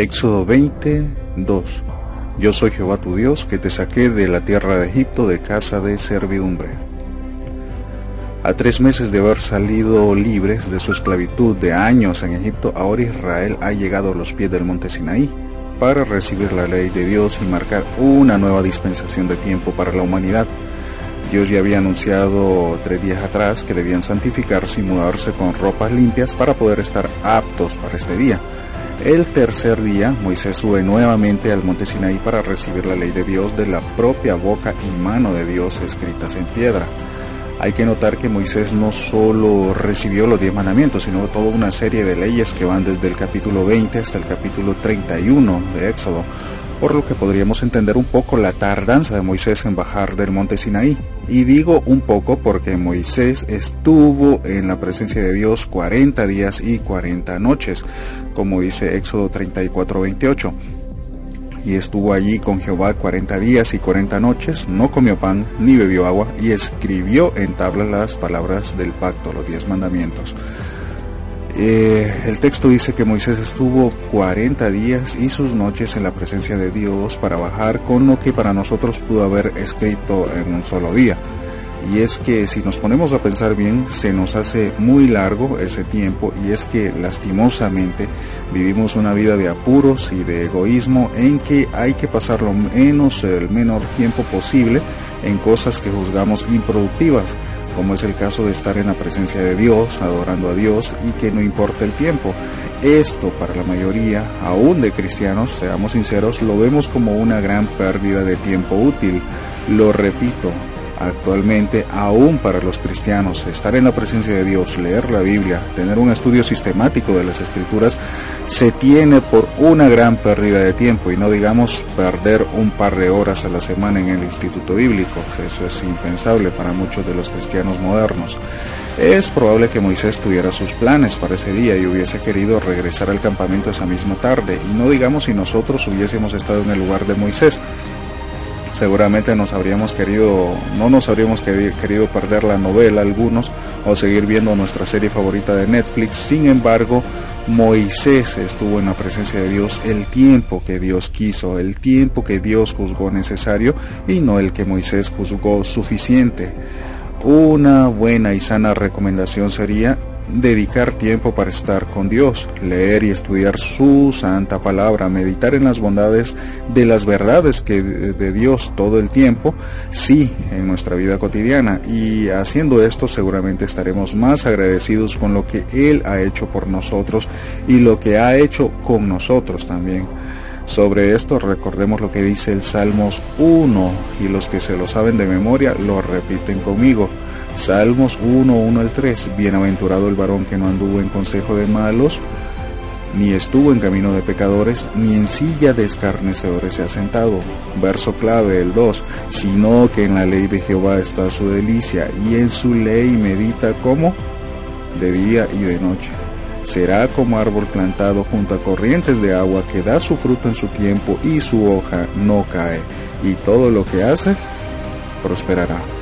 Éxodo 22. Yo soy Jehová tu Dios, que te saqué de la tierra de Egipto de casa de servidumbre. A tres meses de haber salido libres de su esclavitud de años en Egipto, ahora Israel ha llegado a los pies del monte Sinaí para recibir la ley de Dios y marcar una nueva dispensación de tiempo para la humanidad. Dios ya había anunciado tres días atrás que debían santificarse y mudarse con ropas limpias para poder estar aptos para este día. El tercer día, Moisés sube nuevamente al monte Sinaí para recibir la ley de Dios de la propia boca y mano de Dios escritas en piedra. Hay que notar que Moisés no solo recibió los diez mandamientos, sino toda una serie de leyes que van desde el capítulo 20 hasta el capítulo 31 de Éxodo, por lo que podríamos entender un poco la tardanza de Moisés en bajar del monte Sinaí. Y digo un poco porque Moisés estuvo en la presencia de Dios 40 días y 40 noches, como dice Éxodo 34, 28 y estuvo allí con Jehová 40 días y 40 noches, no comió pan ni bebió agua, y escribió en tablas las palabras del pacto, los diez mandamientos. Eh, el texto dice que Moisés estuvo 40 días y sus noches en la presencia de Dios para bajar con lo que para nosotros pudo haber escrito en un solo día. Y es que si nos ponemos a pensar bien, se nos hace muy largo ese tiempo y es que lastimosamente vivimos una vida de apuros y de egoísmo en que hay que pasar lo menos, el menor tiempo posible en cosas que juzgamos improductivas como es el caso de estar en la presencia de Dios, adorando a Dios y que no importa el tiempo. Esto para la mayoría, aún de cristianos, seamos sinceros, lo vemos como una gran pérdida de tiempo útil. Lo repito, Actualmente, aún para los cristianos, estar en la presencia de Dios, leer la Biblia, tener un estudio sistemático de las escrituras, se tiene por una gran pérdida de tiempo y no digamos perder un par de horas a la semana en el instituto bíblico. Eso es impensable para muchos de los cristianos modernos. Es probable que Moisés tuviera sus planes para ese día y hubiese querido regresar al campamento esa misma tarde y no digamos si nosotros hubiésemos estado en el lugar de Moisés seguramente nos habríamos querido, no nos habríamos querido perder la novela algunos o seguir viendo nuestra serie favorita de Netflix. Sin embargo, Moisés estuvo en la presencia de Dios el tiempo que Dios quiso, el tiempo que Dios juzgó necesario y no el que Moisés juzgó suficiente. Una buena y sana recomendación sería dedicar tiempo para estar con Dios, leer y estudiar su santa palabra, meditar en las bondades de las verdades que de Dios todo el tiempo, sí, en nuestra vida cotidiana. Y haciendo esto seguramente estaremos más agradecidos con lo que Él ha hecho por nosotros y lo que ha hecho con nosotros también. Sobre esto recordemos lo que dice el Salmos 1 y los que se lo saben de memoria lo repiten conmigo. Salmos 1, 1 al 3. Bienaventurado el varón que no anduvo en consejo de malos, ni estuvo en camino de pecadores, ni en silla de escarnecedores se ha sentado. Verso clave, el 2. Sino que en la ley de Jehová está su delicia, y en su ley medita como de día y de noche. Será como árbol plantado junto a corrientes de agua que da su fruto en su tiempo y su hoja no cae, y todo lo que hace prosperará.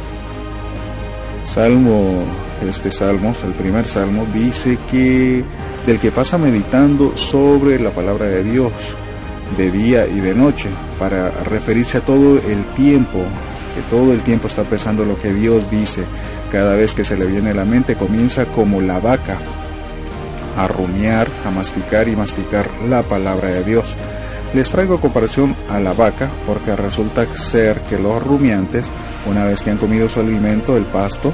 Salmo, este salmo, el primer salmo, dice que del que pasa meditando sobre la palabra de Dios de día y de noche, para referirse a todo el tiempo, que todo el tiempo está pensando lo que Dios dice. Cada vez que se le viene a la mente comienza como la vaca a rumiar, a masticar y masticar la palabra de Dios. Les traigo comparación a la vaca porque resulta ser que los rumiantes, una vez que han comido su alimento, el pasto,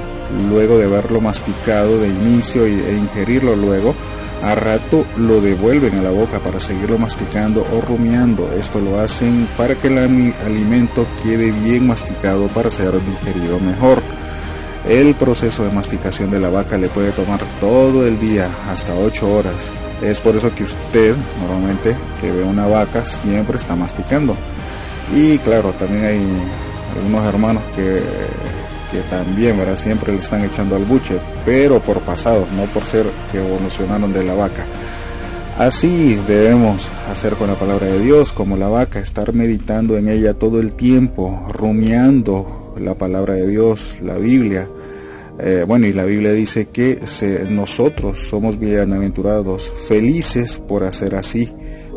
luego de haberlo masticado de inicio e ingerirlo luego, a rato lo devuelven a la boca para seguirlo masticando o rumiando. Esto lo hacen para que el alimento quede bien masticado para ser digerido mejor. El proceso de masticación de la vaca le puede tomar todo el día, hasta 8 horas. Es por eso que usted normalmente que ve una vaca siempre está masticando. Y claro, también hay algunos hermanos que, que también ¿verdad? siempre le están echando al buche, pero por pasado, no por ser que evolucionaron de la vaca. Así debemos hacer con la palabra de Dios, como la vaca, estar meditando en ella todo el tiempo, rumiando la palabra de Dios, la Biblia, eh, bueno, y la Biblia dice que nosotros somos bienaventurados, felices por hacer así,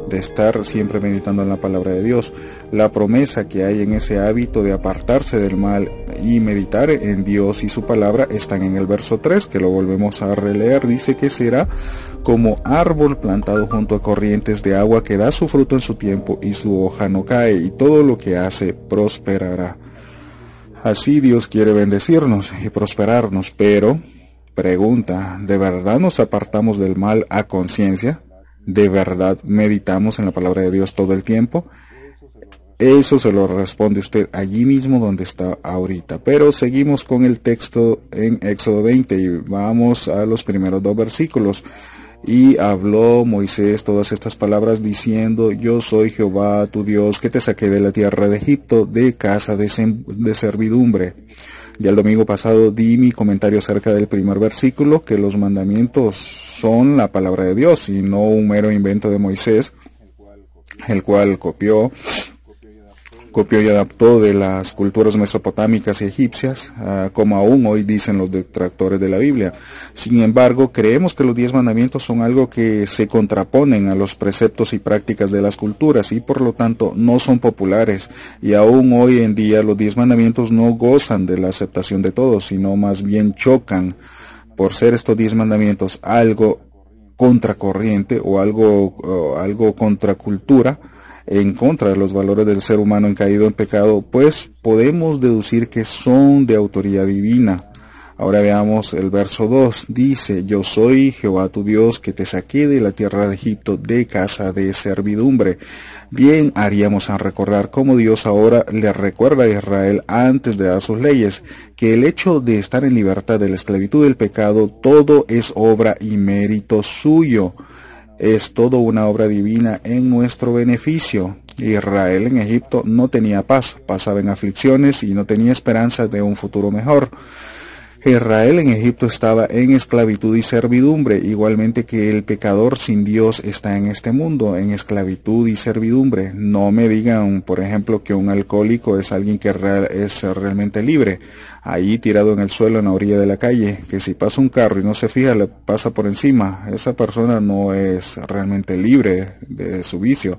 de estar siempre meditando en la palabra de Dios. La promesa que hay en ese hábito de apartarse del mal y meditar en Dios y su palabra están en el verso 3, que lo volvemos a releer. Dice que será como árbol plantado junto a corrientes de agua que da su fruto en su tiempo y su hoja no cae y todo lo que hace prosperará. Así Dios quiere bendecirnos y prosperarnos, pero pregunta, ¿de verdad nos apartamos del mal a conciencia? ¿De verdad meditamos en la palabra de Dios todo el tiempo? Eso se lo responde usted allí mismo donde está ahorita. Pero seguimos con el texto en Éxodo 20 y vamos a los primeros dos versículos. Y habló Moisés todas estas palabras diciendo, yo soy Jehová tu Dios que te saqué de la tierra de Egipto de casa de, de servidumbre. Ya el domingo pasado di mi comentario acerca del primer versículo, que los mandamientos son la palabra de Dios y no un mero invento de Moisés, el cual copió copió y adaptó de las culturas mesopotámicas y egipcias, como aún hoy dicen los detractores de la Biblia. Sin embargo, creemos que los diez mandamientos son algo que se contraponen a los preceptos y prácticas de las culturas y por lo tanto no son populares. Y aún hoy en día los diez mandamientos no gozan de la aceptación de todos, sino más bien chocan por ser estos diez mandamientos algo contracorriente o algo, o algo contracultura en contra de los valores del ser humano en caído en pecado, pues podemos deducir que son de autoría divina. Ahora veamos el verso 2. Dice, yo soy Jehová tu Dios que te saqué de la tierra de Egipto de casa de servidumbre. Bien haríamos a recordar cómo Dios ahora le recuerda a Israel antes de dar sus leyes, que el hecho de estar en libertad de la esclavitud del pecado, todo es obra y mérito suyo es todo una obra divina en nuestro beneficio. Israel en Egipto no tenía paz, pasaba en aflicciones y no tenía esperanza de un futuro mejor. Israel en Egipto estaba en esclavitud y servidumbre, igualmente que el pecador sin Dios está en este mundo, en esclavitud y servidumbre. No me digan, por ejemplo, que un alcohólico es alguien que es realmente libre, ahí tirado en el suelo en la orilla de la calle, que si pasa un carro y no se fija, le pasa por encima. Esa persona no es realmente libre de su vicio.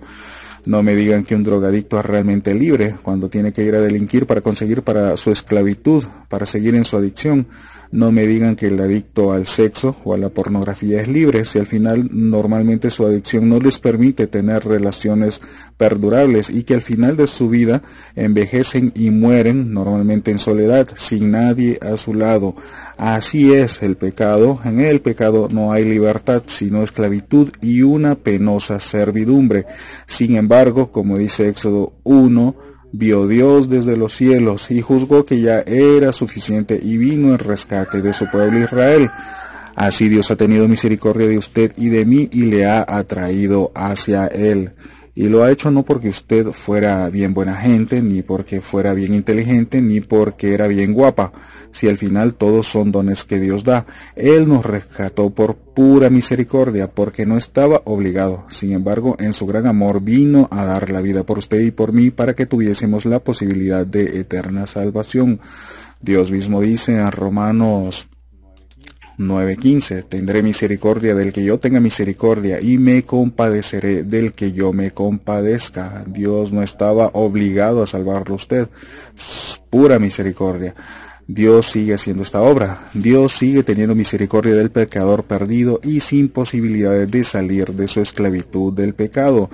No me digan que un drogadicto es realmente libre cuando tiene que ir a delinquir para conseguir para su esclavitud, para seguir en su adicción. No me digan que el adicto al sexo o a la pornografía es libre, si al final normalmente su adicción no les permite tener relaciones perdurables y que al final de su vida envejecen y mueren normalmente en soledad, sin nadie a su lado. Así es el pecado. En el pecado no hay libertad, sino esclavitud y una penosa servidumbre. Sin embargo, como dice Éxodo 1, vio Dios desde los cielos y juzgó que ya era suficiente y vino en rescate de su pueblo Israel. Así Dios ha tenido misericordia de usted y de mí y le ha atraído hacia él. Y lo ha hecho no porque usted fuera bien buena gente, ni porque fuera bien inteligente, ni porque era bien guapa, si al final todos son dones que Dios da. Él nos rescató por pura misericordia, porque no estaba obligado. Sin embargo, en su gran amor vino a dar la vida por usted y por mí para que tuviésemos la posibilidad de eterna salvación. Dios mismo dice en Romanos 9:15 Tendré misericordia del que yo tenga misericordia y me compadeceré del que yo me compadezca. Dios no estaba obligado a salvarlo usted. Pura misericordia. Dios sigue haciendo esta obra. Dios sigue teniendo misericordia del pecador perdido y sin posibilidades de salir de su esclavitud del pecado.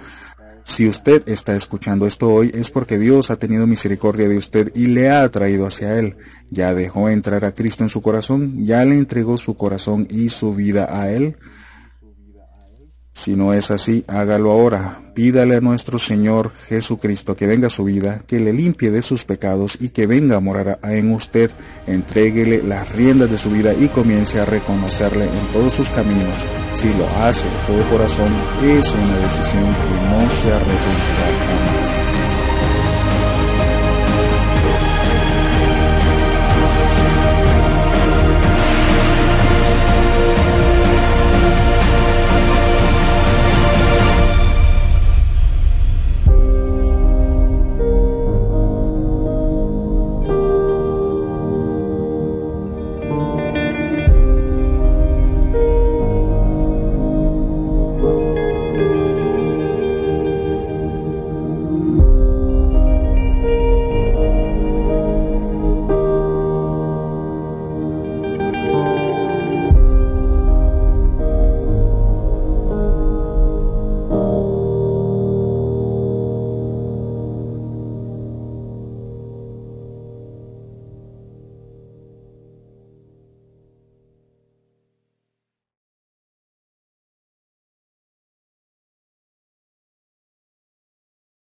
Si usted está escuchando esto hoy es porque Dios ha tenido misericordia de usted y le ha atraído hacia Él. Ya dejó entrar a Cristo en su corazón, ya le entregó su corazón y su vida a Él. Si no es así, hágalo ahora. Pídale a nuestro Señor Jesucristo que venga a su vida, que le limpie de sus pecados y que venga a morar en usted. Entréguele las riendas de su vida y comience a reconocerle en todos sus caminos. Si lo hace de todo corazón, es una decisión que no se arrepentirá